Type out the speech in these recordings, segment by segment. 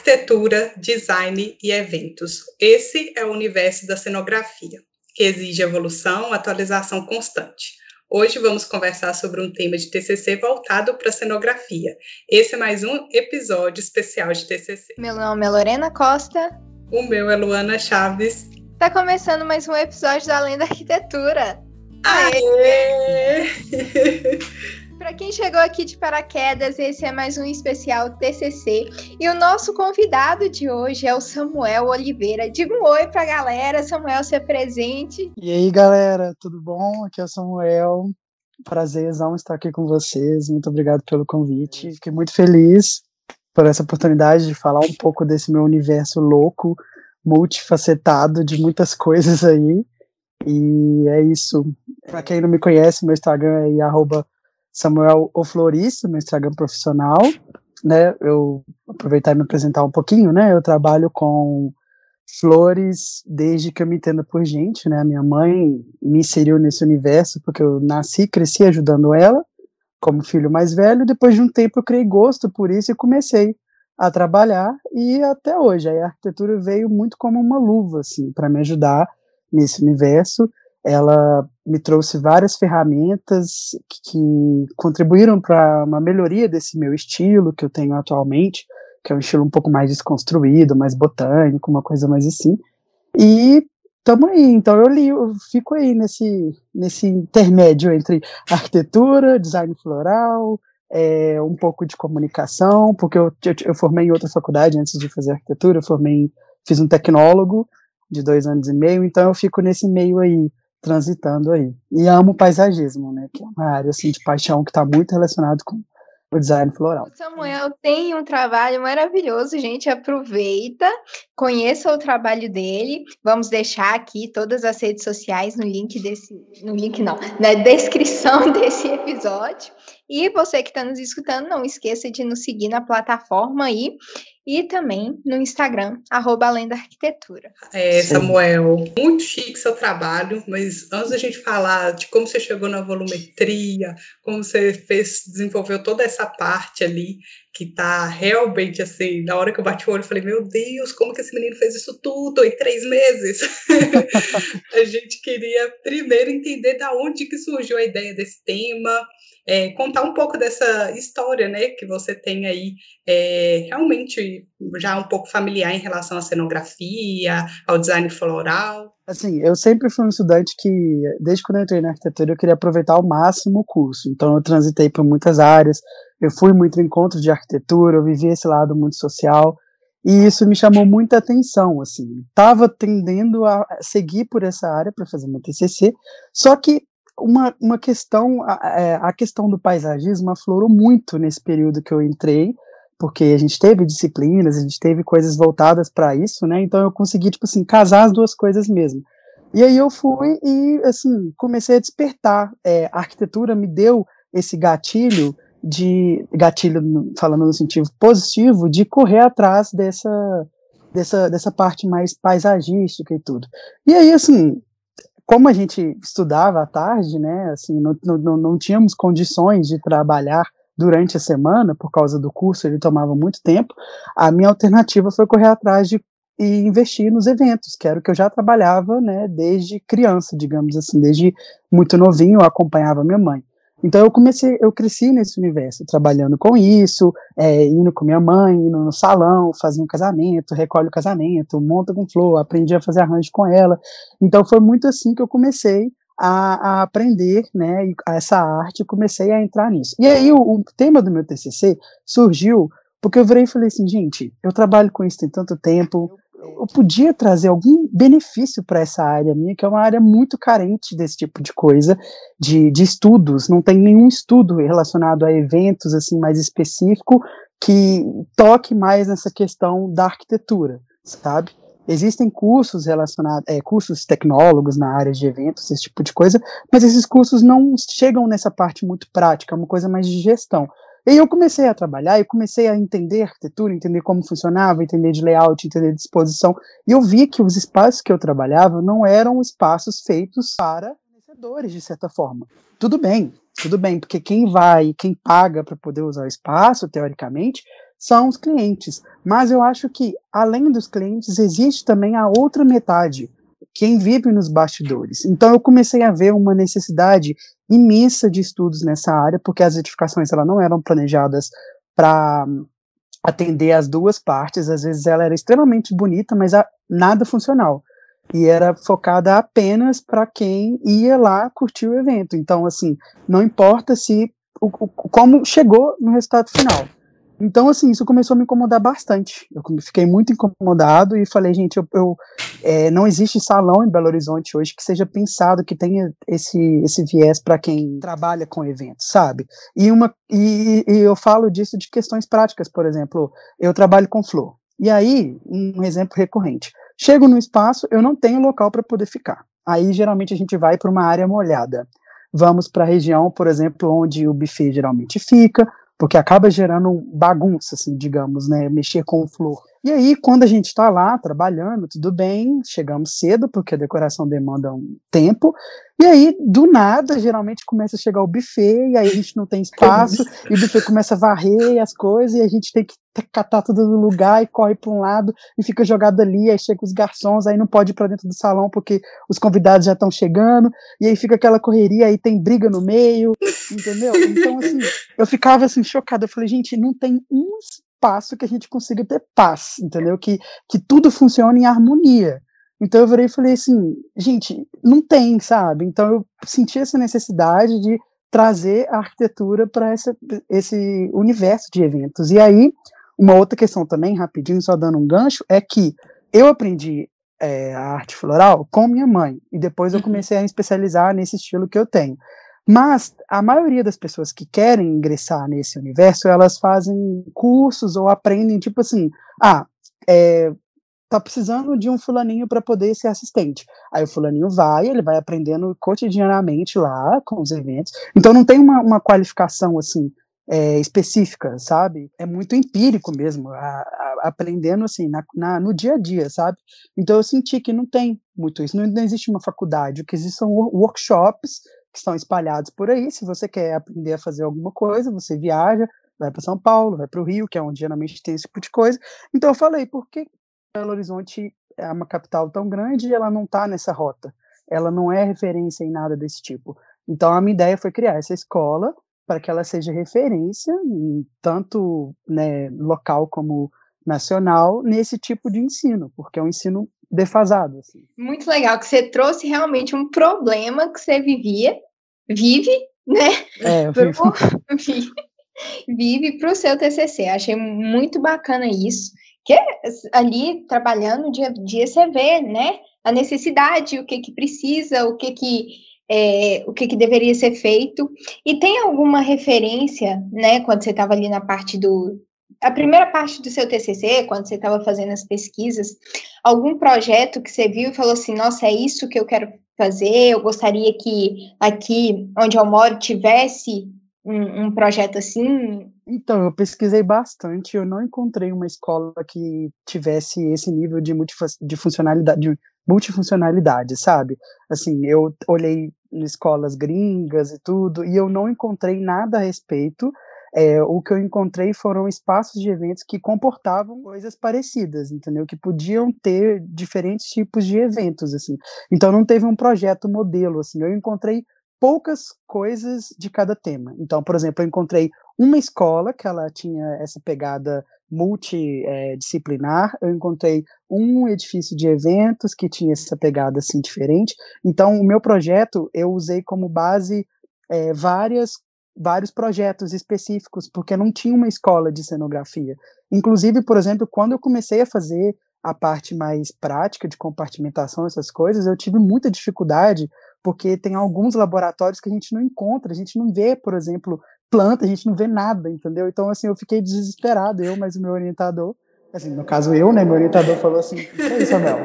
arquitetura, design e eventos. Esse é o universo da cenografia, que exige evolução, atualização constante. Hoje vamos conversar sobre um tema de TCC voltado para cenografia. Esse é mais um episódio especial de TCC. Meu nome é Lorena Costa. O meu é Luana Chaves. Está começando mais um episódio da Além da Arquitetura. Aê! Para quem chegou aqui de paraquedas, esse é mais um especial TCC. E o nosso convidado de hoje é o Samuel Oliveira. Diga um oi para a galera, Samuel, se presente. E aí, galera, tudo bom? Aqui é o Samuel. Prazerzão estar aqui com vocês. Muito obrigado pelo convite. Fiquei muito feliz por essa oportunidade de falar um pouco desse meu universo louco, multifacetado de muitas coisas aí. E é isso. Para quem não me conhece, meu Instagram é arroba Samuel O Florista, meu Instagram profissional, né? Eu aproveitar e me apresentar um pouquinho, né? Eu trabalho com flores desde que eu me entendo por gente, né? Minha mãe me inseriu nesse universo porque eu nasci, cresci ajudando ela como filho mais velho. Depois de um tempo eu criei gosto por isso e comecei a trabalhar e até hoje a arquitetura veio muito como uma luva assim para me ajudar nesse universo ela me trouxe várias ferramentas que contribuíram para uma melhoria desse meu estilo que eu tenho atualmente, que é um estilo um pouco mais desconstruído, mais botânico, uma coisa mais assim. E tamo aí, então eu li, eu fico aí nesse, nesse intermédio entre arquitetura, design floral, é, um pouco de comunicação, porque eu, eu, eu, formei em outra faculdade antes de fazer arquitetura, eu formei, fiz um tecnólogo de dois anos e meio, então eu fico nesse meio aí transitando aí. E amo paisagismo, né? Que é uma área assim, de paixão que está muito relacionado com o design floral. Samuel tem um trabalho maravilhoso, gente. Aproveita, conheça o trabalho dele. Vamos deixar aqui todas as redes sociais no link desse. No link não, na descrição desse episódio. E você que está nos escutando, não esqueça de nos seguir na plataforma aí e também no Instagram, arroba Além da Arquitetura. É, Samuel, muito chique seu trabalho, mas antes da gente falar de como você chegou na volumetria, como você fez, desenvolveu toda essa parte ali, que tá realmente assim, na hora que eu bati o olho, eu falei, meu Deus, como que esse menino fez isso tudo em três meses? a gente queria primeiro entender da onde que surgiu a ideia desse tema, é, contar um pouco dessa história, né, que você tem aí, é, realmente já um pouco familiar em relação à cenografia, ao design floral. Assim, eu sempre fui um estudante que, desde quando eu entrei na arquitetura, eu queria aproveitar ao máximo o curso. Então, eu transitei por muitas áreas, eu fui muito em encontros de arquitetura, eu vivi esse lado muito social, e isso me chamou muita atenção, assim. Estava tendendo a seguir por essa área para fazer meu TCC, só que uma, uma questão, a, é, a questão do paisagismo aflorou muito nesse período que eu entrei, porque a gente teve disciplinas, a gente teve coisas voltadas para isso, né? Então eu consegui, tipo assim, casar as duas coisas mesmo. E aí eu fui e, assim, comecei a despertar. É, a arquitetura me deu esse gatilho de, gatilho falando no sentido positivo, de correr atrás dessa, dessa, dessa parte mais paisagística e tudo. E aí, assim, como a gente estudava à tarde, né, assim, não, não, não tínhamos condições de trabalhar durante a semana, por causa do curso, ele tomava muito tempo, a minha alternativa foi correr atrás de e investir nos eventos, que era o que eu já trabalhava, né, desde criança, digamos assim, desde muito novinho, eu acompanhava minha mãe. Então eu comecei, eu cresci nesse universo, trabalhando com isso, é, indo com minha mãe, indo no salão, fazia um casamento, recolhe o casamento, monta com flor, aprendi a fazer arranjo com ela. Então foi muito assim que eu comecei a, a aprender, né, essa arte, comecei a entrar nisso. E aí o, o tema do meu TCC surgiu porque eu virei e falei assim, gente, eu trabalho com isso tem tanto tempo, eu podia trazer algum benefício para essa área minha, que é uma área muito carente desse tipo de coisa, de, de estudos, não tem nenhum estudo relacionado a eventos assim mais específico que toque mais nessa questão da arquitetura, sabe? Existem cursos relacionados, é, cursos tecnólogos na área de eventos, esse tipo de coisa, mas esses cursos não chegam nessa parte muito prática, é uma coisa mais de gestão. E eu comecei a trabalhar, eu comecei a entender arquitetura, entender como funcionava, entender de layout, entender de disposição, e eu vi que os espaços que eu trabalhava não eram espaços feitos para fornecedores, de certa forma. Tudo bem, tudo bem, porque quem vai, quem paga para poder usar o espaço, teoricamente, são os clientes. Mas eu acho que, além dos clientes, existe também a outra metade, quem vive nos bastidores. Então, eu comecei a ver uma necessidade imensa de estudos nessa área, porque as edificações ela não eram planejadas para atender as duas partes. Às vezes, ela era extremamente bonita, mas a, nada funcional. E era focada apenas para quem ia lá curtir o evento. Então, assim, não importa se o, o, como chegou no resultado final. Então, assim, isso começou a me incomodar bastante. Eu fiquei muito incomodado e falei, gente, eu, eu é, não existe salão em Belo Horizonte hoje que seja pensado que tenha esse, esse viés para quem trabalha com eventos, sabe? E, uma, e, e eu falo disso de questões práticas, por exemplo, eu trabalho com flor. E aí, um exemplo recorrente. Chego no espaço, eu não tenho local para poder ficar. Aí, geralmente, a gente vai para uma área molhada. Vamos para a região, por exemplo, onde o buffet geralmente fica, porque acaba gerando bagunça, assim, digamos, né, mexer com flor. E aí, quando a gente está lá trabalhando, tudo bem, chegamos cedo, porque a decoração demanda um tempo, e aí, do nada, geralmente começa a chegar o buffet, e aí a gente não tem espaço, e o buffet começa a varrer as coisas, e a gente tem que catar tudo no lugar, e corre para um lado, e fica jogado ali, aí chega os garçons, aí não pode ir para dentro do salão, porque os convidados já estão chegando, e aí fica aquela correria, aí tem briga no meio, entendeu? Então, assim, eu ficava, assim, chocada, eu falei, gente, não tem um espaço que a gente consiga ter paz, entendeu? Que, que tudo funcione em harmonia. Então eu virei e falei assim, gente, não tem, sabe? Então eu senti essa necessidade de trazer a arquitetura para esse universo de eventos. E aí, uma outra questão também, rapidinho, só dando um gancho, é que eu aprendi é, a arte floral com minha mãe, e depois eu uhum. comecei a me especializar nesse estilo que eu tenho. Mas a maioria das pessoas que querem ingressar nesse universo, elas fazem cursos ou aprendem, tipo assim, ah, é, tá precisando de um fulaninho para poder ser assistente. Aí o fulaninho vai, ele vai aprendendo cotidianamente lá com os eventos. Então não tem uma, uma qualificação assim é, específica, sabe? É muito empírico mesmo, a, a, aprendendo assim na, na, no dia a dia, sabe? Então eu senti que não tem muito isso, não, não existe uma faculdade, o que existem são workshops que estão espalhados por aí. Se você quer aprender a fazer alguma coisa, você viaja, vai para São Paulo, vai para o Rio, que é onde geralmente tem esse tipo de coisa. Então eu falei, por que Belo Horizonte é uma capital tão grande e ela não está nessa rota? Ela não é referência em nada desse tipo. Então a minha ideia foi criar essa escola para que ela seja referência, tanto né, local como nacional, nesse tipo de ensino, porque é um ensino defasado. Assim. Muito legal que você trouxe realmente um problema que você vivia, vive, né? É, pro, vive, vive para o seu TCC. Achei muito bacana isso. Que ali trabalhando dia a dia você vê, né? A necessidade, o que que precisa, o que que é, o que, que deveria ser feito. E tem alguma referência, né, quando você estava ali na parte do, a primeira parte do seu TCC, quando você estava fazendo as pesquisas, algum projeto que você viu e falou assim: nossa, é isso que eu quero fazer, eu gostaria que aqui onde eu moro tivesse um, um projeto assim? Então, eu pesquisei bastante, eu não encontrei uma escola que tivesse esse nível de, de funcionalidade, de multifuncionalidade, sabe? Assim, eu olhei escolas gringas e tudo, e eu não encontrei nada a respeito é, o que eu encontrei foram espaços de eventos que comportavam coisas parecidas, entendeu? Que podiam ter diferentes tipos de eventos, assim. Então não teve um projeto modelo, assim. Eu encontrei poucas coisas de cada tema. Então, por exemplo, eu encontrei uma escola que ela tinha essa pegada multidisciplinar, eu encontrei um edifício de eventos que tinha essa pegada assim diferente. Então, o meu projeto eu usei como base é, várias vários projetos específicos, porque não tinha uma escola de cenografia. Inclusive, por exemplo, quando eu comecei a fazer a parte mais prática de compartimentação, essas coisas, eu tive muita dificuldade, porque tem alguns laboratórios que a gente não encontra, a gente não vê, por exemplo, planta, a gente não vê nada, entendeu? Então, assim, eu fiquei desesperado, eu, mas o meu orientador, assim, no caso eu, né, meu orientador falou assim, isso aí, Samuel,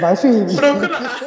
vai firme. Procurar.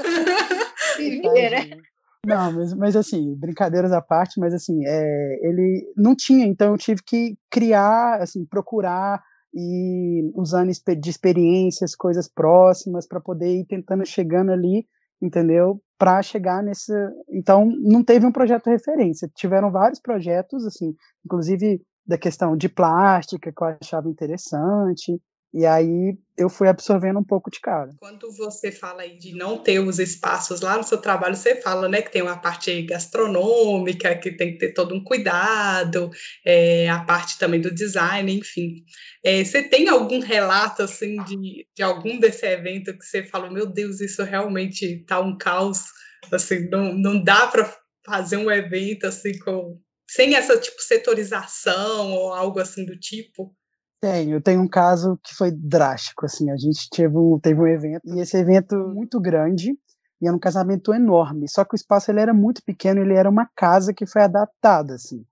Não, mas, mas assim, brincadeiras à parte, mas assim, é, ele não tinha, então eu tive que criar, assim, procurar e usando de experiências, coisas próximas para poder ir tentando chegando ali, entendeu? Para chegar nesse, então não teve um projeto referência, tiveram vários projetos, assim, inclusive da questão de plástica que eu achava interessante. E aí eu fui absorvendo um pouco de cara. Quando você fala aí de não ter os espaços lá no seu trabalho, você fala, né, que tem uma parte gastronômica, que tem que ter todo um cuidado, é, a parte também do design, enfim. É, você tem algum relato, assim, de, de algum desse evento que você falou, meu Deus, isso realmente tá um caos, assim, não, não dá para fazer um evento, assim, com sem essa, tipo, setorização ou algo assim do tipo? Tenho, tenho um caso que foi drástico, assim, a gente teve um, teve um evento, e esse evento muito grande, e era um casamento enorme, só que o espaço ele era muito pequeno, ele era uma casa que foi adaptada, assim.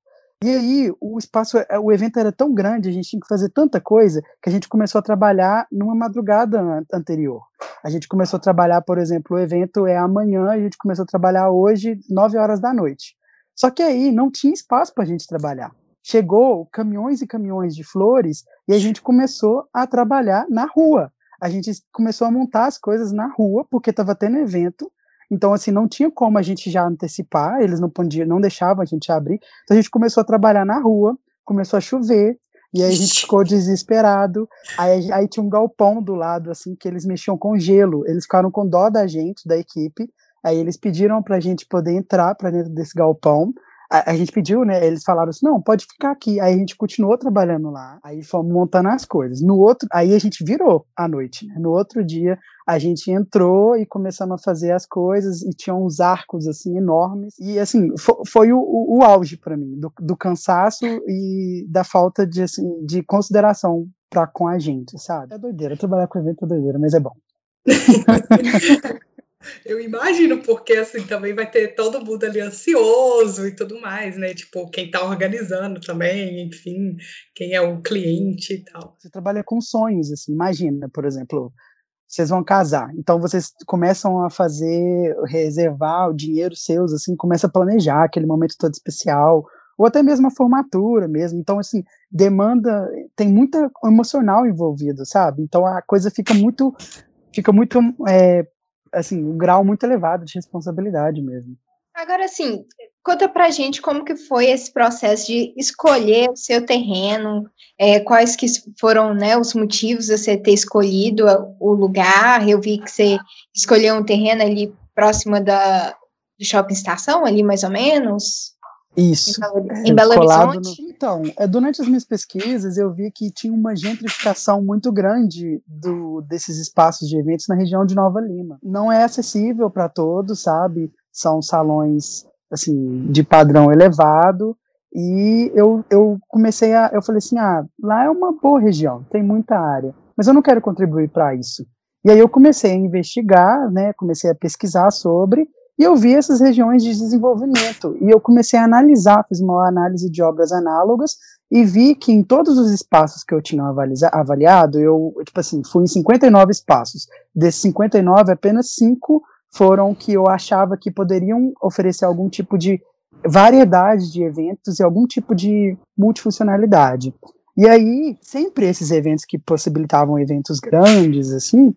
E aí, o espaço, é, o evento era tão grande, a gente tinha que fazer tanta coisa, que a gente começou a trabalhar numa madrugada anterior. A gente começou a trabalhar, por exemplo, o evento é amanhã, a gente começou a trabalhar hoje, 9 horas da noite. Só que aí não tinha espaço para a gente trabalhar chegou caminhões e caminhões de flores e a gente começou a trabalhar na rua. A gente começou a montar as coisas na rua porque estava tendo evento. Então, assim, não tinha como a gente já antecipar, eles não podiam, não deixavam a gente abrir. Então, a gente começou a trabalhar na rua, começou a chover, e aí a gente ficou desesperado. Aí, aí tinha um galpão do lado, assim, que eles mexiam com gelo. Eles ficaram com dó da gente, da equipe. Aí eles pediram para a gente poder entrar para dentro desse galpão a, a, gente pediu, né? Eles falaram assim: não, pode ficar aqui. Aí a gente continuou trabalhando lá, aí fomos montando as coisas. No outro, aí a gente virou à noite. Né? No outro dia, a gente entrou e começamos a fazer as coisas e tinha uns arcos assim enormes. E assim, foi, foi o, o, o, auge para mim, do, do, cansaço e da falta de, assim, de consideração para com a gente, sabe? É doideira, trabalhar com evento é doideira, mas é bom. Eu imagino, porque assim também vai ter todo mundo ali ansioso e tudo mais, né? Tipo, quem tá organizando também, enfim, quem é o cliente e tal. Você trabalha com sonhos, assim, imagina, por exemplo, vocês vão casar, então vocês começam a fazer, reservar o dinheiro seus, assim, começa a planejar aquele momento todo especial, ou até mesmo a formatura mesmo. Então, assim, demanda, tem muita emocional envolvido, sabe? Então a coisa fica muito, fica muito é, assim, um grau muito elevado de responsabilidade mesmo. Agora, assim, conta pra gente como que foi esse processo de escolher o seu terreno, é, quais que foram né, os motivos de você ter escolhido o lugar. Eu vi que você escolheu um terreno ali próximo da do shopping estação, ali mais ou menos. Isso. Em Belo, Horizonte? No, então, é, durante as minhas pesquisas, eu vi que tinha uma gentrificação muito grande do, desses espaços de eventos na região de Nova Lima. Não é acessível para todos, sabe? São salões assim de padrão elevado. E eu, eu comecei a. Eu falei assim: ah, lá é uma boa região, tem muita área, mas eu não quero contribuir para isso. E aí eu comecei a investigar, né? Comecei a pesquisar sobre e eu vi essas regiões de desenvolvimento e eu comecei a analisar, fiz uma análise de obras análogas e vi que em todos os espaços que eu tinha avaliado, eu, tipo assim, fui em 59 espaços. Desses 59, apenas 5 foram que eu achava que poderiam oferecer algum tipo de variedade de eventos e algum tipo de multifuncionalidade. E aí, sempre esses eventos que possibilitavam eventos grandes, assim,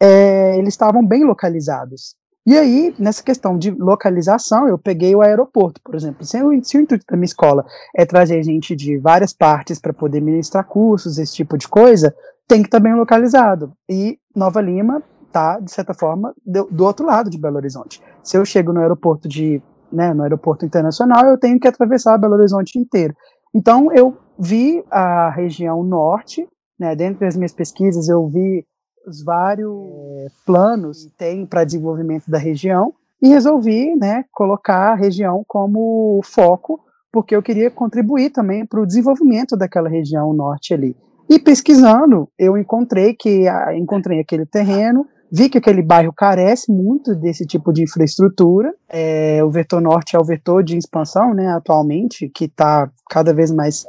é, eles estavam bem localizados. E aí, nessa questão de localização, eu peguei o aeroporto, por exemplo. Se o, se o intuito da minha escola é trazer gente de várias partes para poder ministrar cursos, esse tipo de coisa, tem que estar tá bem localizado. E Nova Lima está, de certa forma, do, do, outro lado de Belo Horizonte. Se eu chego no aeroporto de, né, no aeroporto internacional, eu tenho que atravessar Belo Horizonte inteiro. Então, eu vi a região norte, né, dentro das minhas pesquisas, eu vi os vários é, planos que tem para desenvolvimento da região e resolvi né, colocar a região como foco, porque eu queria contribuir também para o desenvolvimento daquela região norte ali. E pesquisando, eu encontrei que encontrei aquele terreno, vi que aquele bairro carece muito desse tipo de infraestrutura. É, o vetor norte é o vetor de expansão, né, atualmente, que está cada vez mais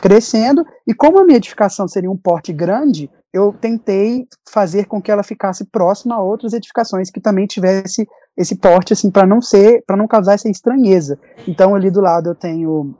crescendo. E como a minha edificação seria um porte grande, eu tentei fazer com que ela ficasse próxima a outras edificações que também tivesse esse porte, assim, para não ser, para não causar essa estranheza. Então, ali do lado eu tenho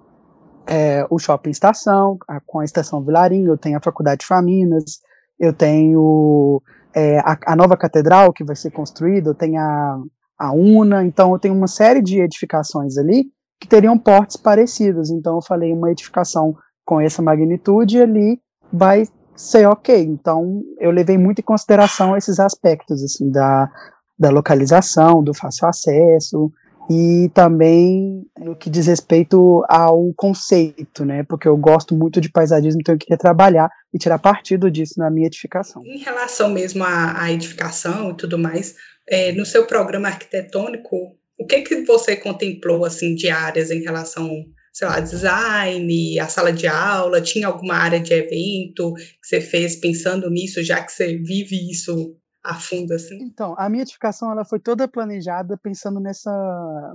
é, o shopping estação, a, com a estação Vilarinho, eu tenho a Faculdade de Faminas, eu tenho é, a, a, nova catedral que vai ser construída, eu tenho a, a UNA, então eu tenho uma série de edificações ali que teriam portes parecidos. Então, eu falei uma edificação com essa magnitude, ali vai ser ok. Então, eu levei muito em consideração esses aspectos, assim, da, da localização, do fácil acesso, e também no que diz respeito ao conceito, né? Porque eu gosto muito de paisagismo, então eu queria trabalhar e tirar partido disso na minha edificação. Em relação mesmo à, à edificação e tudo mais, é, no seu programa arquitetônico, o que que você contemplou assim de áreas em relação, sei lá, design, a sala de aula? Tinha alguma área de evento que você fez pensando nisso, já que você vive isso a fundo assim? Então, a minha edificação ela foi toda planejada pensando nessa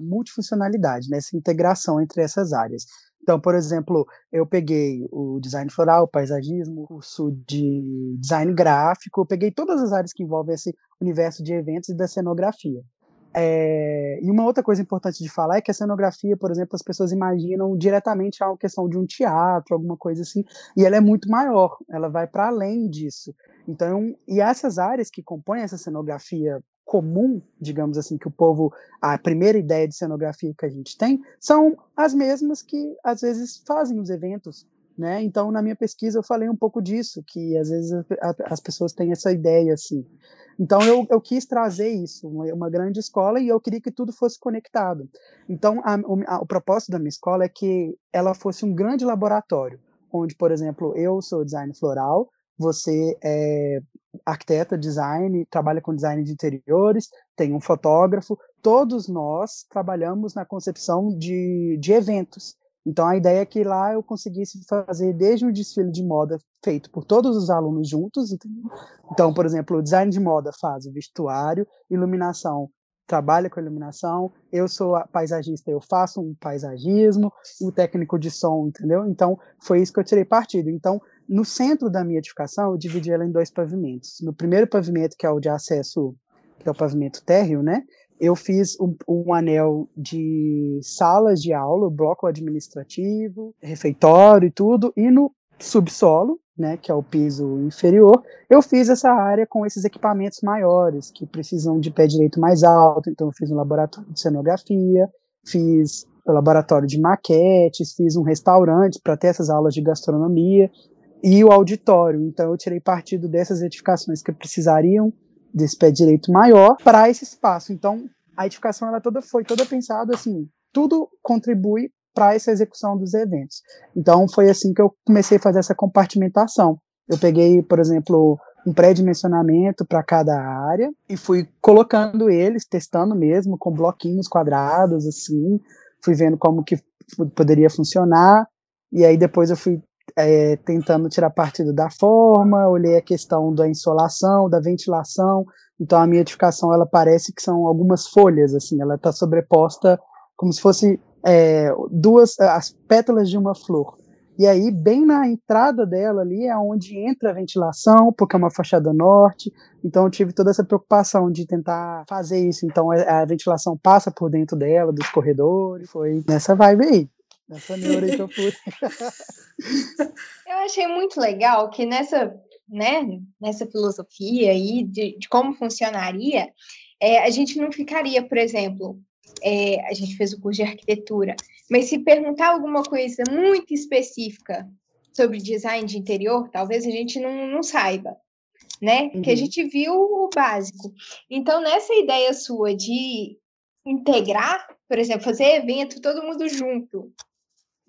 multifuncionalidade, nessa integração entre essas áreas. Então, por exemplo, eu peguei o design floral, paisagismo, curso de design gráfico, eu peguei todas as áreas que envolvem esse universo de eventos e da cenografia. É, e uma outra coisa importante de falar é que a cenografia, por exemplo, as pessoas imaginam diretamente a questão de um teatro, alguma coisa assim, e ela é muito maior, ela vai para além disso. Então, e essas áreas que compõem essa cenografia comum, digamos assim, que o povo, a primeira ideia de cenografia que a gente tem, são as mesmas que às vezes fazem os eventos, né? Então, na minha pesquisa eu falei um pouco disso, que às vezes as pessoas têm essa ideia assim. Então eu, eu quis trazer isso, uma, grande escola, e eu queria que tudo fosse conectado. Então a, a, o propósito da minha escola é que ela fosse um grande laboratório, onde, por exemplo, eu sou design floral, você é arquiteta, design, trabalha com design de interiores, tem um fotógrafo, todos nós trabalhamos na concepção de, de eventos. Então a ideia é que lá eu conseguisse fazer desde um desfile de moda feito por todos os alunos juntos. Então, por exemplo, o design de moda faz o vestuário, iluminação trabalha com iluminação, eu sou paisagista, eu faço um paisagismo, o técnico de som, entendeu? Então, foi isso que eu tirei partido. Então, no centro da minha edificação, eu dividi ela em dois pavimentos. No primeiro pavimento, que é o de acesso, que é o pavimento térreo, né? Eu fiz um, um, anel de salas de aula, bloco administrativo, refeitório e tudo, e no subsolo, né, que é o piso inferior, eu fiz essa área com esses equipamentos maiores, que precisam de pé direito mais alto, então eu fiz um laboratório de cenografia, fiz o laboratório de maquetes, fiz um restaurante para ter essas aulas de gastronomia, e o auditório, então eu tirei partido dessas edificações que precisariam desse pé direito maior para esse espaço. Então, a edificação ela toda foi toda pensada assim, tudo contribui para essa execução dos eventos. Então, foi assim que eu comecei a fazer essa compartimentação. Eu peguei, por exemplo, um pré-dimensionamento para cada área e fui colocando eles, testando mesmo com bloquinhos quadrados assim, fui vendo como que poderia funcionar e aí depois eu fui é, tentando tirar partido da forma, olhei a questão da insolação, da ventilação. Então a minha edificação ela parece que são algumas folhas, assim, ela está sobreposta como se fosse é, duas as pétalas de uma flor. E aí, bem na entrada dela ali é onde entra a ventilação, porque é uma fachada norte. Então, eu tive toda essa preocupação de tentar fazer isso. Então, a, a ventilação passa por dentro dela, dos corredores. Foi nessa vibe aí. Nessa neura aí que eu fui. eu achei muito legal que nessa, né, nessa filosofia aí de, de como funcionaria, é, a gente não ficaria, por exemplo, é, a gente fez o curso de arquitetura, mas se perguntar alguma coisa muito específica sobre design de interior, talvez a gente não, não saiba, né? Uhum. Que a gente viu o básico. Então, nessa ideia sua de integrar, por exemplo, fazer evento todo mundo junto,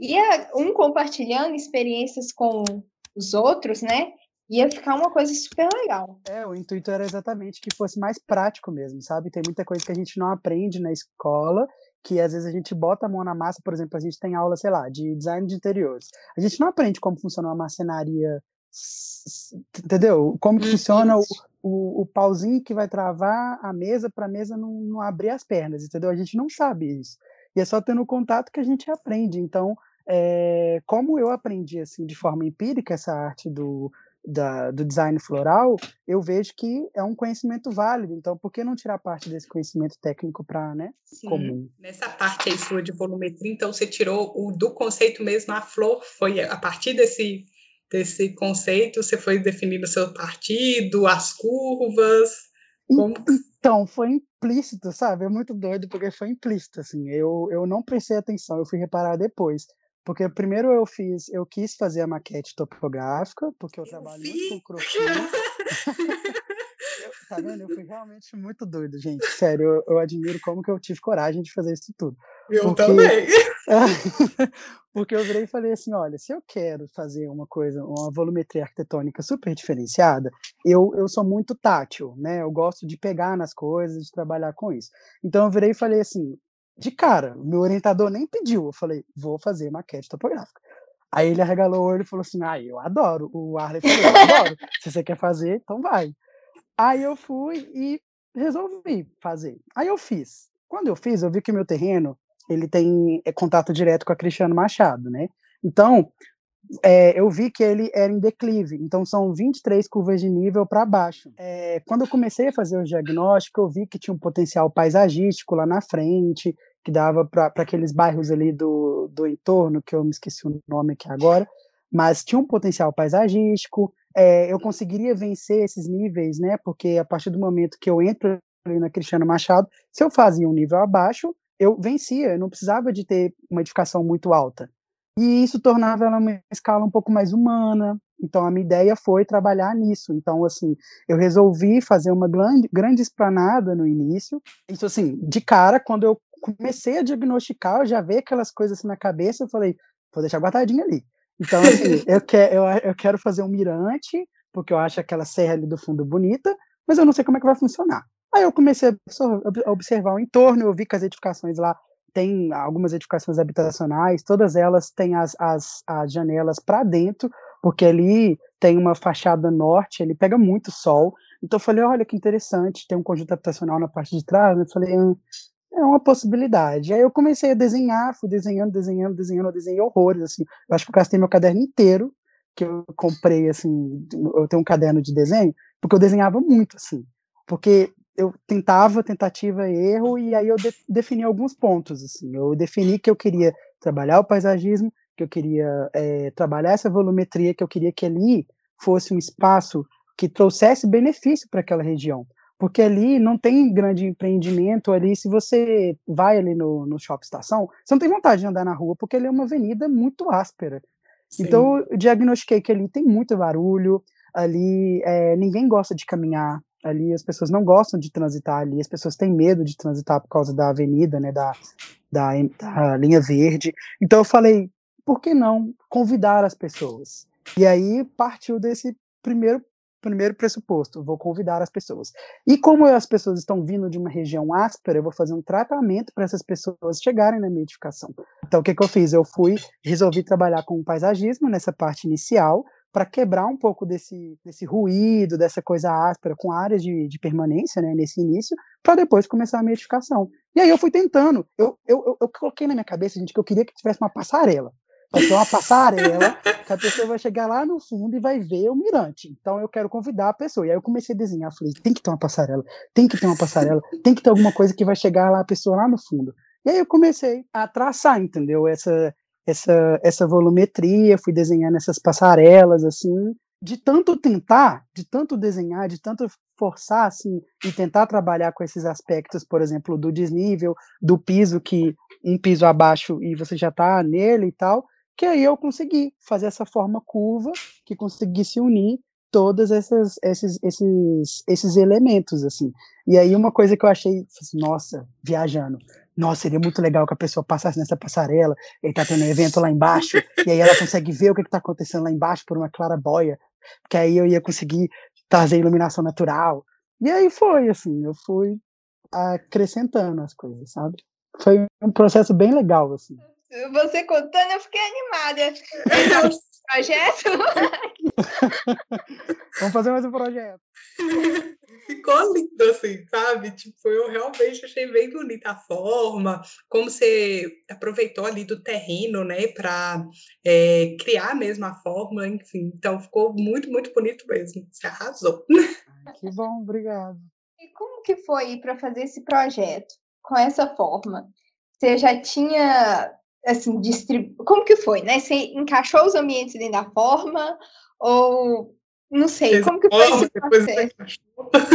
ia um compartilhando experiências com os outros, né? Ia ficar uma coisa super legal. É, o intuito era exatamente que fosse mais prático mesmo, sabe? Tem muita coisa que a gente não aprende na escola, que às vezes a gente bota a mão na massa, por exemplo, a gente tem aula, sei lá, de design de interiores. A gente não aprende como funciona uma marcenaria, entendeu? Como que funciona o, o, o pauzinho que vai travar a mesa para a mesa não, não abrir as pernas, entendeu? A gente não sabe isso. E é só tendo contato que a gente aprende. Então, é, como eu aprendi assim de forma empírica essa arte do, da, do design floral, eu vejo que é um conhecimento válido. Então, por que não tirar parte desse conhecimento técnico para, né, Sim. comum? Nessa parte aí sua de volumetria, então você tirou o do conceito mesmo a flor, foi a partir desse desse conceito, você foi definindo o seu partido, as curvas, como... Então, foi implícito, sabe? É muito doido, porque foi implícito, assim, eu, eu não prestei atenção, eu fui reparar depois. Porque primeiro eu fiz, eu quis fazer a maquete topográfica, porque eu, eu trabalho vi. muito com croquis. tá vendo? Eu fui realmente muito doido, gente. Sério, eu, eu, admiro como que eu tive coragem de fazer isso tudo. Eu porque... também. porque eu virei e falei assim, olha, se eu quero fazer uma coisa, uma volumetria arquitetônica super diferenciada, eu, eu sou muito tátil, né? Eu gosto de pegar nas coisas, de trabalhar com isso. Então eu virei e falei assim, de cara, meu orientador nem pediu, eu falei, vou fazer maquete topográfica. Aí ele arregalou o olho e falou assim, ah, eu adoro. O Arley falou, eu adoro. Se você quer fazer, então vai. Aí eu fui e resolvi fazer. Aí eu fiz. Quando eu fiz, eu vi que meu terreno ele tem é, contato direto com a Cristiano Machado, né? Então, é, eu vi que ele era em declive, então são 23 curvas de nível para baixo. É, quando eu comecei a fazer o diagnóstico, eu vi que tinha um potencial paisagístico lá na frente, que dava para aqueles bairros ali do, do entorno, que eu me esqueci o nome aqui agora, mas tinha um potencial paisagístico, é, eu conseguiria vencer esses níveis, né? Porque a partir do momento que eu entro ali na Cristiano Machado, se eu fazia um nível abaixo, eu vencia, eu não precisava de ter uma edificação muito alta. E isso tornava ela uma escala um pouco mais humana. Então a minha ideia foi trabalhar nisso. Então assim, eu resolvi fazer uma grande, grande esplanada no início. Isso assim, de cara, quando eu comecei a diagnosticar, eu já vi aquelas coisas assim na cabeça, eu falei, vou deixar guardadinho ali. Então, assim, eu, quer, eu, eu quero fazer um mirante, porque eu acho aquela serra ali do fundo bonita, mas eu não sei como é que vai funcionar. Aí eu comecei a observar o entorno, eu vi que as edificações lá tem algumas edificações habitacionais, todas elas têm as, as, as janelas para dentro, porque ali tem uma fachada norte, ele pega muito sol. Então eu falei, olha que interessante, tem um conjunto habitacional na parte de trás. Eu falei, hum, é uma possibilidade. Aí eu comecei a desenhar, fui desenhando, desenhando, desenhando, eu desenhei horrores, assim. Eu acho que eu gastei meu caderno inteiro, que eu comprei, assim, eu tenho um caderno de desenho, porque eu desenhava muito, assim. Porque eu tentava, tentativa e erro, e aí eu de, defini alguns pontos, assim. Eu defini que eu queria trabalhar o paisagismo, que eu queria é, trabalhar essa volumetria, que eu queria que ali fosse um espaço que trouxesse benefício para aquela região porque ali não tem grande empreendimento ali, se você vai ali no, no shopping estação, você não tem vontade de andar na rua, porque ele é uma avenida muito áspera. Sim. Então, eu diagnostiquei que ali tem muito barulho, ali é, ninguém gosta de caminhar, ali as pessoas não gostam de transitar ali, as pessoas têm medo de transitar por causa da avenida, né, da, da, da linha verde. Então eu falei, por que não convidar as pessoas? E aí partiu desse primeiro primeiro pressuposto, vou convidar as pessoas. E como as pessoas estão vindo de uma região áspera, eu vou fazer um tratamento para essas pessoas chegarem na minha edificação. Então, o que, que eu fiz? Eu fui, resolvi trabalhar com o paisagismo nessa parte inicial, para quebrar um pouco desse, desse ruído, dessa coisa áspera, com áreas de, de permanência, né, nesse início, para depois começar a minha edificação. E aí eu fui tentando, eu, eu, eu, coloquei na minha cabeça, gente, que eu queria que tivesse uma passarela. Vai ter uma passarela, que a pessoa vai chegar lá no fundo e vai ver o mirante. Então eu quero convidar a pessoa. E aí eu comecei a desenhar, falei, tem que ter uma passarela, tem que ter uma passarela, tem que ter alguma coisa que vai chegar lá a pessoa lá no fundo. E aí eu comecei a traçar, entendeu? Essa essa essa volumetria, fui desenhando essas passarelas assim, de tanto tentar, de tanto desenhar, de tanto forçar assim e tentar trabalhar com esses aspectos, por exemplo, do desnível, do piso que um piso abaixo e você já está nele e tal, que aí eu consegui fazer essa forma curva que conseguisse unir todos esses, esses, esses, esses elementos, assim. E aí uma coisa que eu achei, assim, nossa, viajando, nossa, seria muito legal que a pessoa passasse nessa passarela, e tá tendo um evento lá embaixo, e aí ela consegue ver o que, que tá acontecendo lá embaixo por uma clarabóia, que aí eu ia conseguir trazer iluminação natural. E aí foi, assim, eu fui acrescentando as coisas, sabe? Foi um processo bem legal, assim. Você contando, eu fiquei animada. projeto? Vamos fazer mais um projeto. Ficou lindo, assim, sabe? Tipo, eu realmente achei bem bonita a forma, como você aproveitou ali do terreno, né, para é, criar mesmo a forma, enfim. Então, ficou muito, muito bonito mesmo. Você arrasou. Que bom, obrigado. E como que foi para fazer esse projeto com essa forma? Você já tinha assim, distribu... como que foi, né? Você encaixou os ambientes dentro da forma ou não sei, como que foi esse processo?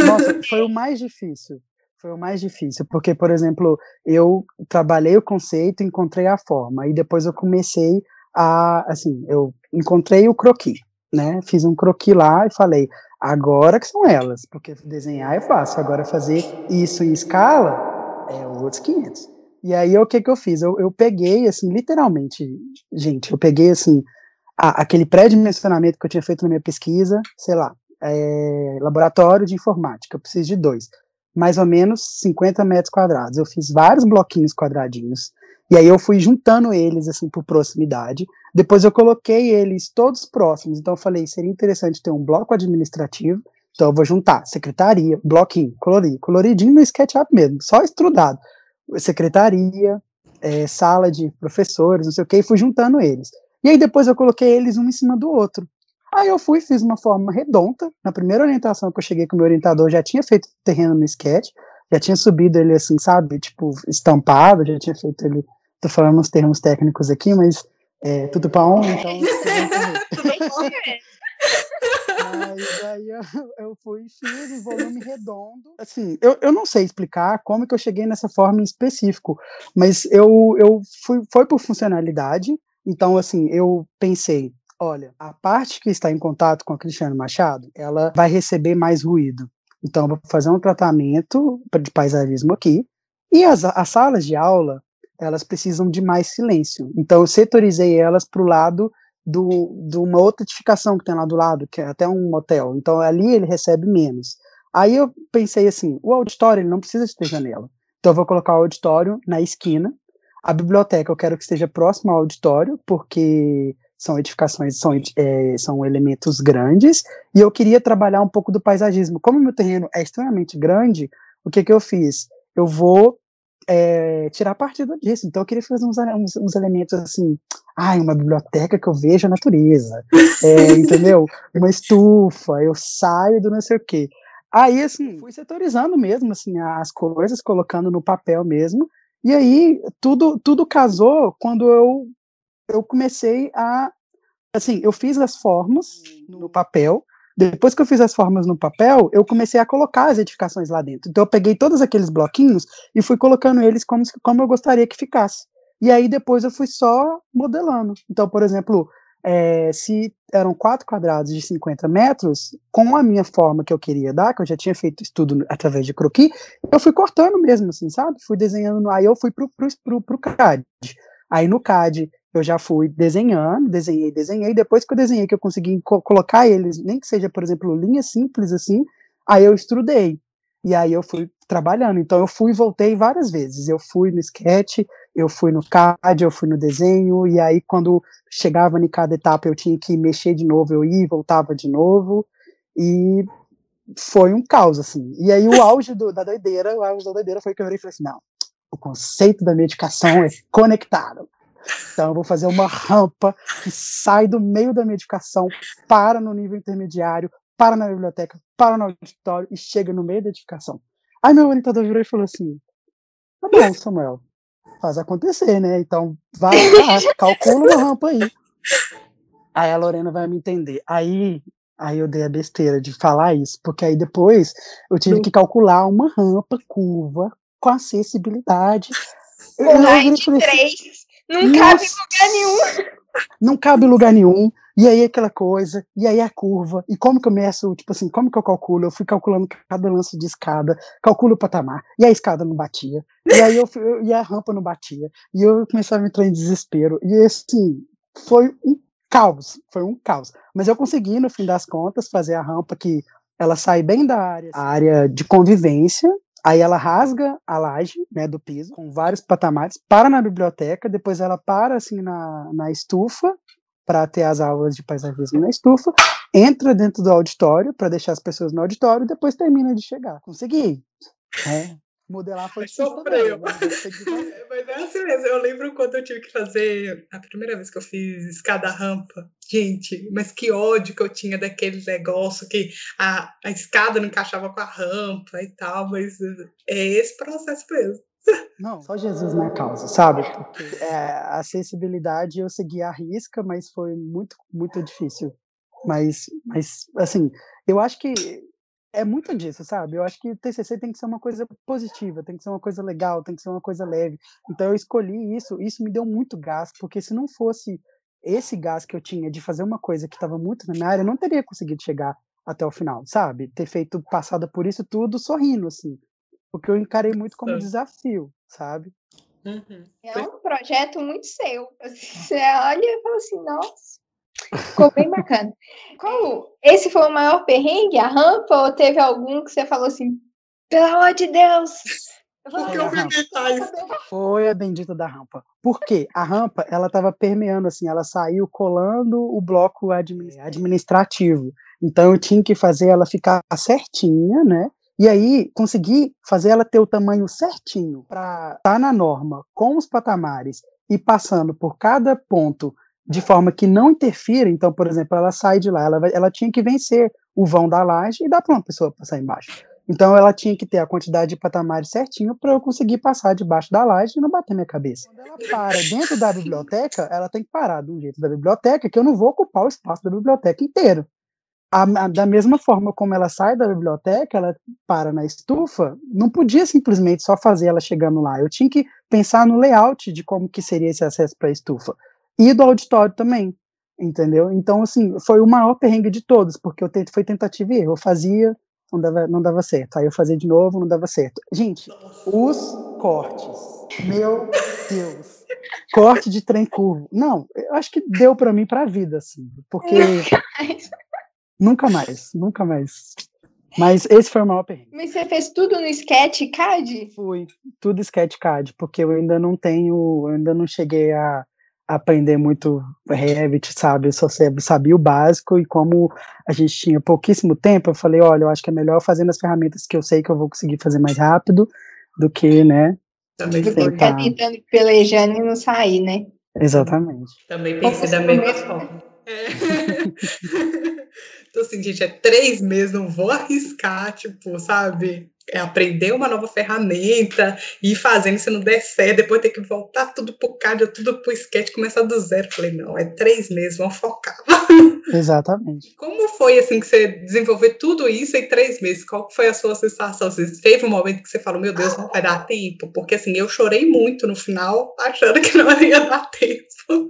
Nossa, foi o mais difícil. Foi o mais difícil, porque, por exemplo, eu trabalhei o conceito, encontrei a forma, e depois eu comecei a, assim, eu encontrei o croquis, né? Fiz um croquis lá e falei, agora que são elas, porque desenhar é fácil, agora fazer isso em escala é outros 500. E aí, o que que eu fiz? Eu, eu peguei, assim, literalmente, gente, eu peguei, assim, a, aquele pré-dimensionamento que eu tinha feito na minha pesquisa, sei lá, é, laboratório de informática, eu preciso de dois, mais ou menos 50 metros quadrados. Eu fiz vários bloquinhos quadradinhos, e aí eu fui juntando eles, assim, por proximidade. Depois eu coloquei eles todos próximos. Então eu falei, seria interessante ter um bloco administrativo. Então eu vou juntar secretaria, bloquinho, colorir, coloridinho no SketchUp mesmo, só estrudado. Secretaria, é, sala de professores, não sei o que, e fui juntando eles. E aí depois eu coloquei eles um em cima do outro. Aí eu fui, fiz uma forma redonda. Na primeira orientação que eu cheguei com o meu orientador, já tinha feito terreno no sketch, já tinha subido ele assim, sabe, tipo, estampado, já tinha feito ele Tô falando uns termos técnicos aqui, mas é, tudo para um, então. Aí eu, eu fui fiz um volume redondo. Assim, eu, eu não sei explicar como que eu cheguei nessa forma em específico, mas eu, eu fui, foi por funcionalidade. Então, assim, eu pensei, olha, a parte que está em contato com a Cristiano Machado, ela vai receber mais ruído. Então, eu vou fazer um tratamento de paisagismo aqui. E as, as salas de aula, elas precisam de mais silêncio. Então eu setorizei elas para o lado do, de uma outra edificação que tem lá do lado, que é até um motel. Então ali ele recebe menos. Aí eu pensei assim, o auditório ele não precisa de ter janela. Então eu vou colocar o auditório na esquina. A biblioteca eu quero que esteja próximo ao auditório, porque são edificações, são, é, são elementos grandes, e eu queria trabalhar um pouco do paisagismo. Como meu terreno é extremamente grande, o que, que eu fiz? Eu vou é, tirar partido disso. Então eu queria fazer uns, uns, uns elementos assim, ai, uma biblioteca que eu vejo a natureza, é, entendeu? Uma estufa, eu saio do não sei o quê. Aí, assim, fui setorizando mesmo, assim, as coisas, colocando no papel mesmo, e aí tudo, tudo casou quando eu, eu comecei a, assim, eu fiz as formas no papel, depois que eu fiz as formas no papel, eu comecei a colocar as edificações lá dentro. Então eu peguei todos aqueles bloquinhos e fui colocando eles como, como eu gostaria que ficasse. E aí depois eu fui só modelando. Então, por exemplo, é, se eram quatro quadrados de 50 metros, com a minha forma que eu queria dar, que eu já tinha feito estudo através de croquis, eu fui cortando mesmo, assim, sabe? Fui desenhando, aí eu fui pro, pro, pro, pro CAD. Aí no CAD eu já fui desenhando, desenhei, desenhei, depois que eu desenhei, que eu consegui co colocar eles, nem que seja, por exemplo, linha simples assim, aí eu estrudei, e aí eu fui trabalhando, então eu fui e voltei várias vezes, eu fui no sketch, eu fui no CAD, eu fui no desenho, e aí quando chegava em cada etapa eu tinha que mexer de novo, eu ia e voltava de novo, e foi um caos, assim, e aí o auge do, da doideira, o auge da doideira foi que eu virei e falei assim, não, o conceito da medicação é conectado, então, eu vou fazer uma rampa que sai do meio da medicação, para no nível intermediário, para na biblioteca, para no auditório e chega no meio da edificação. Aí meu orientador virou e falou assim: tá bom, Samuel, faz acontecer, né? Então, vai lá, calcula uma rampa aí. Aí a Lorena vai me entender. Aí, aí eu dei a besteira de falar isso, porque aí depois eu tive que calcular uma rampa curva com acessibilidade. Com mais de três. Não Nossa, cabe em lugar nenhum. Não cabe em lugar nenhum. E aí aquela coisa, e aí a curva, e como que eu meço, tipo assim, como que eu calculo? Eu fui calculando cada lance de escada, calculo o patamar, e a escada não batia, e aí eu, eu e a rampa não batia, e eu começava a entrar em desespero, e assim, foi um caos, foi um caos. Mas eu consegui, no fim das contas, fazer a rampa que ela sai bem da área, a área de convivência, Aí ela rasga a laje né, do piso, com vários patamares, para na biblioteca, depois ela para assim na, na estufa, para ter as aulas de paisagismo na estufa, entra dentro do auditório, para deixar as pessoas no auditório, depois termina de chegar. Consegui. É, modelar foi sofreu. Mas, mas é assim mesmo. Eu lembro quando eu tive que fazer a primeira vez que eu fiz escada rampa. Gente, mas que ódio que eu tinha daquele negócio que a, a escada não encaixava com a rampa e tal, mas é esse processo mesmo. Não, só Jesus na causa, sabe? Porque é, a acessibilidade eu segui a risca, mas foi muito, muito difícil. Mas, mas, assim, eu acho que é muito disso, sabe? Eu acho que o TCC tem que ser uma coisa positiva, tem que ser uma coisa legal, tem que ser uma coisa leve. Então eu escolhi isso, isso me deu muito gás, porque se não fosse esse gás que eu tinha de fazer uma coisa que estava muito na minha área, eu não teria conseguido chegar até o final, sabe? Ter feito passada por isso tudo sorrindo, assim. Porque eu encarei muito como desafio, sabe? Uhum. É um projeto muito seu. Você olha e fala assim, nossa, ficou bem bacana. Qual, esse foi o maior perrengue, a rampa, ou teve algum que você falou assim, pelo amor de Deus, foi a, Foi a bendita da rampa. Por quê? A rampa, ela estava permeando, assim, ela saiu colando o bloco administrativo. Então eu tinha que fazer ela ficar certinha, né? E aí consegui fazer ela ter o tamanho certinho para estar tá na norma, com os patamares e passando por cada ponto de forma que não interfira. Então, por exemplo, ela sai de lá, ela, ela tinha que vencer o vão da laje e dar para uma pessoa passar embaixo. Então ela tinha que ter a quantidade de patamares certinho para eu conseguir passar debaixo da laje e não bater minha cabeça. Quando ela para dentro da biblioteca, ela tem que parar de um jeito da biblioteca que eu não vou ocupar o espaço da biblioteca inteiro. A, a, da mesma forma como ela sai da biblioteca, ela para na estufa, não podia simplesmente só fazer ela chegando lá. Eu tinha que pensar no layout de como que seria esse acesso para a estufa. E do auditório também, entendeu? Então, assim, foi o maior perrengue de todos, porque eu foi tentativa e erro. Eu fazia, não dava, não dava certo. Aí eu fazia de novo, não dava certo. Gente, os cortes. Meu Deus. Corte de trem curvo. Não, eu acho que deu para mim para a vida, assim. Porque. nunca mais, nunca mais. Mas esse foi o maior perrengue. Mas você fez tudo no SketchCAD? Fui, tudo SketchCAD, porque eu ainda não tenho, eu ainda não cheguei a aprender muito Revit, sabe? Eu só sabia o básico e como a gente tinha pouquíssimo tempo, eu falei, olha, eu acho que é melhor fazer nas ferramentas que eu sei que eu vou conseguir fazer mais rápido do que, né? Também ficar tentando pelejando e não sair, né? Exatamente. Também pensei da mesma forma. É. então, assim, gente, é três meses, não vou arriscar, tipo, sabe? é aprender uma nova ferramenta e ir fazendo, se não der certo, depois ter que voltar tudo pro CAD, tudo pro sketch, começar do zero. Falei, não, é três meses, vamos focar. Exatamente. Como foi, assim, que você desenvolveu tudo isso em três meses? Qual foi a sua sensação? Você teve um momento que você falou, meu Deus, não vai dar tempo? Porque, assim, eu chorei muito no final, achando que não ia dar tempo.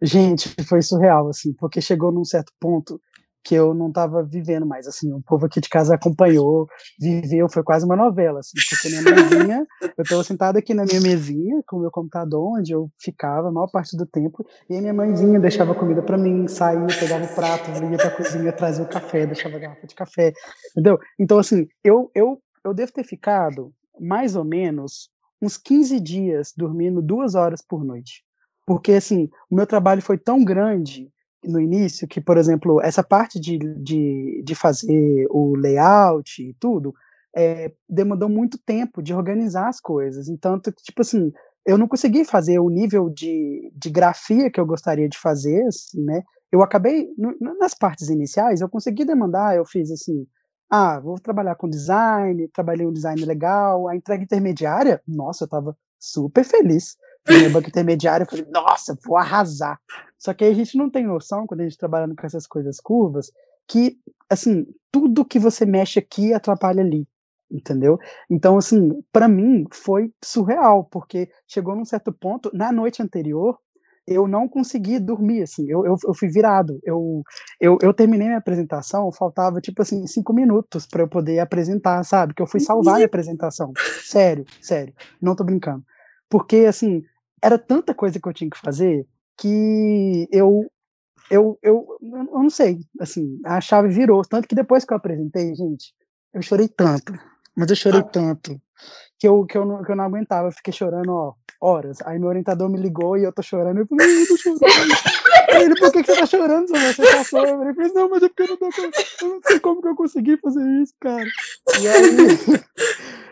Gente, foi surreal, assim, porque chegou num certo ponto que eu não estava vivendo mais, assim, o povo aqui de casa acompanhou, viveu, foi quase uma novela, assim, porque minha mesinha, eu estava sentado aqui na minha mesinha, com o meu computador, onde eu ficava a maior parte do tempo, e a minha mãezinha deixava comida para mim, saía, pegava o prato, ia para a cozinha, trazia o café, deixava a garrafa de café, entendeu? Então, assim, eu, eu, eu devo ter ficado mais ou menos uns 15 dias dormindo duas horas por noite, porque, assim, o meu trabalho foi tão grande no início, que, por exemplo, essa parte de, de, de fazer o layout e tudo, é, demandou muito tempo de organizar as coisas. Então, tipo assim, eu não consegui fazer o nível de, de grafia que eu gostaria de fazer, assim, né? Eu acabei, no, nas partes iniciais, eu consegui demandar, eu fiz assim, ah, vou trabalhar com design, trabalhei um design legal, a entrega intermediária, nossa, eu estava super feliz. No banco intermediário, eu falei, nossa, vou arrasar. Só que aí a gente não tem noção, quando a gente trabalhando com essas coisas curvas, que, assim, tudo que você mexe aqui atrapalha ali, entendeu? Então, assim, para mim foi surreal, porque chegou num certo ponto, na noite anterior, eu não consegui dormir, assim, eu, eu, eu fui virado, eu, eu, eu terminei minha apresentação, faltava, tipo assim, cinco minutos para eu poder apresentar, sabe? Que eu fui salvar minha apresentação, sério, sério, não tô brincando. Porque, assim, era tanta coisa que eu tinha que fazer que eu eu, eu, eu não sei, assim, a chave virou, tanto que depois que eu apresentei, gente, eu chorei tanto, mas eu chorei ah. tanto, que eu, que, eu não, que eu não aguentava, eu fiquei chorando, ó, horas, aí meu orientador me ligou e eu tô chorando, eu falei, eu tô chorando, ele, por que, que você tá chorando, você passou, eu falei, não, mas é porque eu não, tô, eu não sei como que eu consegui fazer isso, cara, e aí,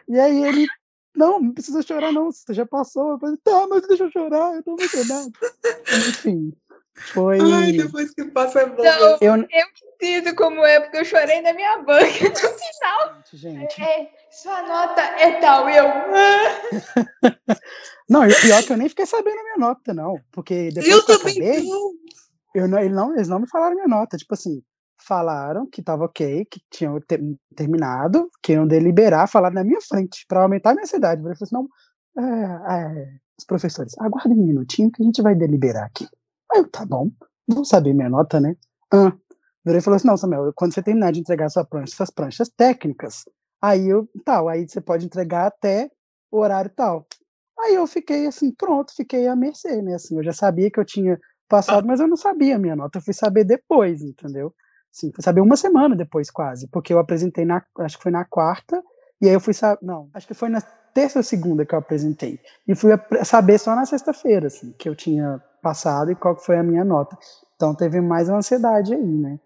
e aí ele não, não precisa chorar, não. Você já passou. Eu falei, tá, mas deixa eu chorar, eu tô emocionado. Enfim. Foi. Ai, depois que passa é bom. Não, eu, eu sinto como é, porque eu chorei na minha banca no final. Gente. É, sua nota é tal, eu. não, e pior que eu nem fiquei sabendo a minha nota, não. Porque depois eu que eu acabei, eu não, eles, não, eles não me falaram minha nota. Tipo assim, falaram que estava ok, que tinham ter, terminado, que iam deliberar, falaram na minha frente, para aumentar a minha cidade. Eu falei assim, não, é, é, os professores, aguardem um minutinho que a gente vai deliberar aqui. Aí eu, tá bom, vou saber minha nota, né? Ah, virei e falou assim, não, Samuel, quando você terminar de entregar sua prancha, suas pranchas técnicas, aí eu, tal, aí você pode entregar até o horário tal. Aí eu fiquei assim, pronto, fiquei à mercê, né? Assim, eu já sabia que eu tinha passado, mas eu não sabia a minha nota, eu fui saber depois, entendeu? Sim, fui saber uma semana depois, quase, porque eu apresentei na, acho que foi na quarta, e aí eu fui saber, não, acho que foi na terça ou segunda que eu apresentei, e fui saber só na sexta-feira, assim, que eu tinha passado e qual foi a minha nota. Então teve mais uma ansiedade aí, né?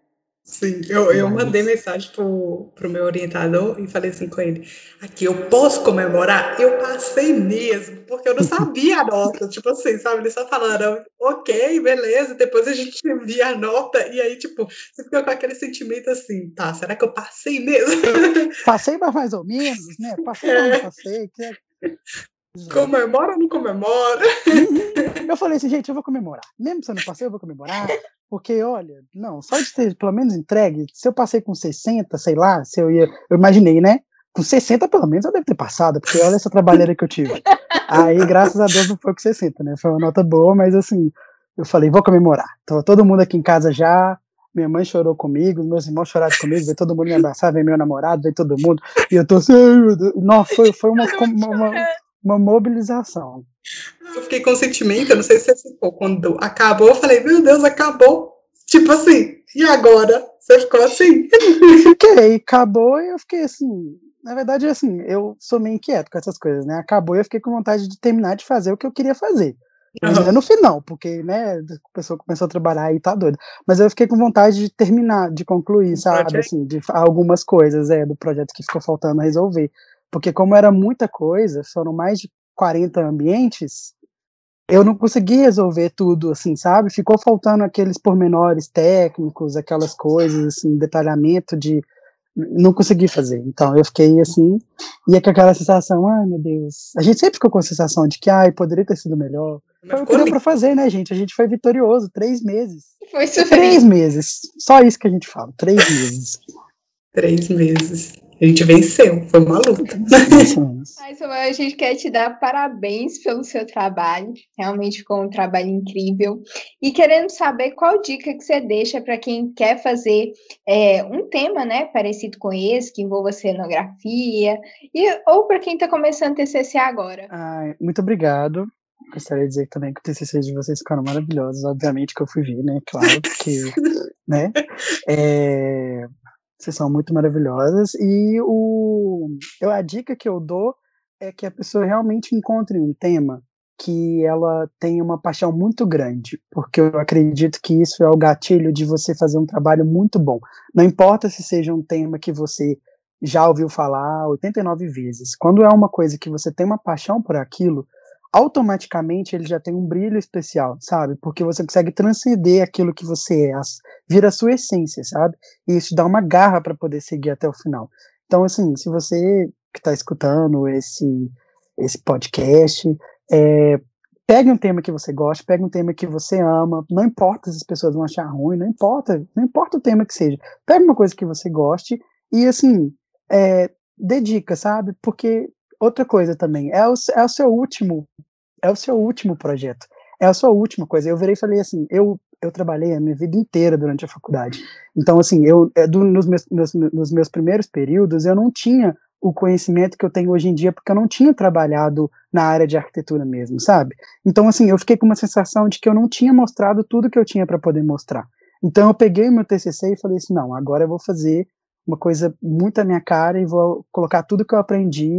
Sim, eu, eu mandei mensagem pro, pro meu orientador e falei assim com ele, aqui, eu posso comemorar? Eu passei mesmo, porque eu não sabia a nota, tipo assim, sabe? Eles só falaram, ok, beleza, depois a gente envia a nota, e aí, tipo, você fica com aquele sentimento assim, tá, será que eu passei mesmo? Passei, mas mais ou menos, né? Passei, é. não passei. Que... É Comemora ou não comemora? Eu falei assim, gente, eu vou comemorar. Mesmo se eu não passei, eu vou comemorar. Porque, olha, não, só de ter pelo menos entregue, se eu passei com 60, sei lá, se eu ia. Eu imaginei, né? Com 60, pelo menos, eu devo ter passado, porque olha essa trabalheira que eu tive. Aí, graças a Deus, não foi com 60, né? Foi uma nota boa, mas assim, eu falei, vou comemorar. Então, todo mundo aqui em casa já, minha mãe chorou comigo, meus irmãos choraram comigo, veio todo mundo me abraçar, veio meu namorado, veio todo mundo, e eu tô assim, nossa, foi, foi uma, uma, uma, uma mobilização. Eu fiquei com sentimento, eu não sei se você ficou, quando acabou, eu falei, meu Deus, acabou. Tipo assim, e agora? Você ficou assim? Fiquei, acabou e eu fiquei assim. Na verdade, assim, eu sou meio inquieto com essas coisas, né? Acabou e eu fiquei com vontade de terminar de fazer o que eu queria fazer. Uhum. no final, porque, né, a pessoa começou a trabalhar e tá doida. Mas eu fiquei com vontade de terminar, de concluir, sabe, assim, de algumas coisas, é, do projeto que ficou faltando resolver. Porque como era muita coisa, foram mais de 40 ambientes, eu não consegui resolver tudo, assim, sabe? Ficou faltando aqueles pormenores técnicos, aquelas coisas, assim, detalhamento de. Não consegui fazer. Então eu fiquei assim, e é com aquela sensação, ai meu Deus. A gente sempre ficou com a sensação de que, ai, poderia ter sido melhor. Foi o que deu pra fazer, né, gente? A gente foi vitorioso, três meses. Foi super. Três meses. Só isso que a gente fala, três meses. Três meses. A gente venceu, foi uma luta. Ai, Samuel, a gente quer te dar parabéns pelo seu trabalho. Realmente ficou um trabalho incrível. E querendo saber qual dica que você deixa para quem quer fazer é, um tema, né, parecido com esse, que envolva cenografia, e, ou para quem está começando TCC agora. Ai, muito obrigado. Gostaria de dizer também que o TCC de vocês ficaram maravilhosos. Obviamente que eu fui ver, né? Claro, porque, né? É, vocês são muito maravilhosas. E o, eu, a dica que eu dou é que a pessoa realmente encontre um tema que ela tenha uma paixão muito grande, porque eu acredito que isso é o gatilho de você fazer um trabalho muito bom. Não importa se seja um tema que você já ouviu falar 89 vezes. Quando é uma coisa que você tem uma paixão por aquilo, automaticamente ele já tem um brilho especial, sabe? Porque você consegue transcender aquilo que você é, vira a sua essência, sabe? E isso dá uma garra para poder seguir até o final. Então, assim, se você que está escutando esse, esse podcast, é, pegue um tema que você gosta, pegue um tema que você ama, não importa se as pessoas vão achar ruim, não importa, não importa o tema que seja, pegue uma coisa que você goste e, assim, é, dedica, sabe? Porque outra coisa também, é o, é o seu último, é o seu último projeto, é a sua última coisa. Eu virei e falei assim, eu, eu trabalhei a minha vida inteira durante a faculdade. Então, assim, eu, é, do, nos, meus, nos, nos meus primeiros períodos, eu não tinha o conhecimento que eu tenho hoje em dia, porque eu não tinha trabalhado na área de arquitetura mesmo, sabe? Então, assim, eu fiquei com uma sensação de que eu não tinha mostrado tudo que eu tinha para poder mostrar. Então, eu peguei meu TCC e falei assim: não, agora eu vou fazer uma coisa muito à minha cara e vou colocar tudo que eu aprendi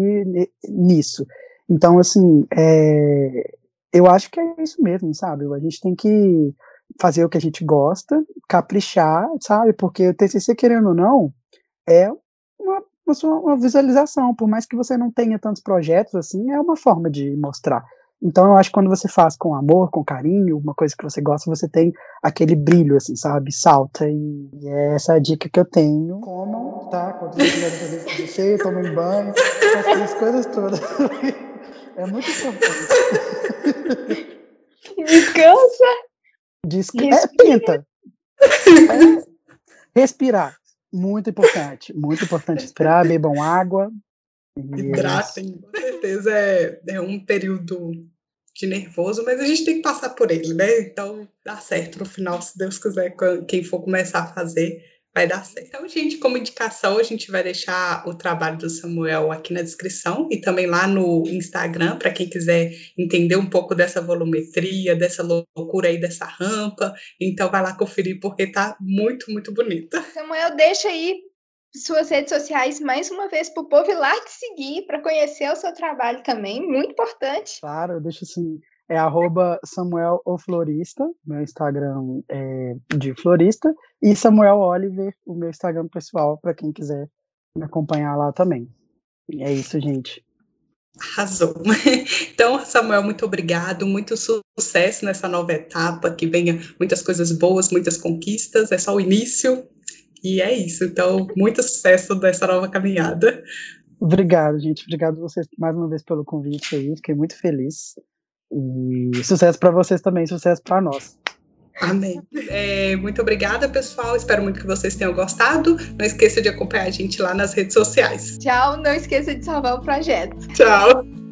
nisso. Então, assim, é, eu acho que é isso mesmo, sabe? A gente tem que fazer o que a gente gosta, caprichar, sabe? Porque o TCC, querendo ou não, é uma, uma, uma visualização. Por mais que você não tenha tantos projetos, assim, é uma forma de mostrar. Então eu acho que quando você faz com amor, com carinho, uma coisa que você gosta, você tem aquele brilho, assim, sabe? Salta. E, e é essa a dica que eu tenho. Comam, tá? Quando vocês quiserem fazer isso você, tomem banho, essas coisas todas. É muito importante. Descansa. Desca é, tenta. É, respirar. Muito importante. Muito importante respirar, bebam água. Hidratem, com certeza é, é um período de nervoso, mas a gente tem que passar por ele, né? Então dá certo no final, se Deus quiser, quem for começar a fazer, vai dar certo. Então, gente, como indicação, a gente vai deixar o trabalho do Samuel aqui na descrição e também lá no Instagram, para quem quiser entender um pouco dessa volumetria, dessa loucura aí dessa rampa. Então, vai lá conferir, porque tá muito, muito bonita. Samuel, deixa aí suas redes sociais mais uma vez para o povo ir lá te seguir, para conhecer o seu trabalho também, muito importante. Claro, deixa assim, é arroba Samuel o Florista, meu Instagram é de florista, e Samuel Oliver, o meu Instagram pessoal, para quem quiser me acompanhar lá também. E é isso, gente. Arrasou. Então, Samuel, muito obrigado, muito sucesso nessa nova etapa, que venha muitas coisas boas, muitas conquistas, é só o início, e é isso. Então, muito sucesso nessa nova caminhada. Obrigado, gente. Obrigado vocês mais uma vez pelo convite aí. Fiquei muito feliz. E sucesso para vocês também, sucesso para nós. Amém. É, muito obrigada, pessoal. Espero muito que vocês tenham gostado. Não esqueça de acompanhar a gente lá nas redes sociais. Tchau. Não esqueça de salvar o projeto. Tchau.